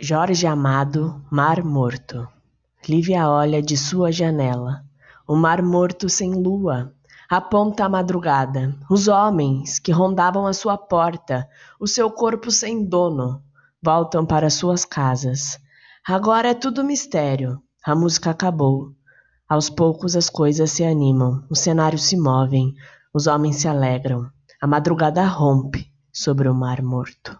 Jorge Amado, Mar Morto. Lívia olha de sua janela. O mar morto sem lua. Aponta a madrugada. Os homens que rondavam a sua porta, o seu corpo sem dono, voltam para suas casas. Agora é tudo mistério. A música acabou. Aos poucos as coisas se animam, os cenários se movem, os homens se alegram. A madrugada rompe sobre o mar morto.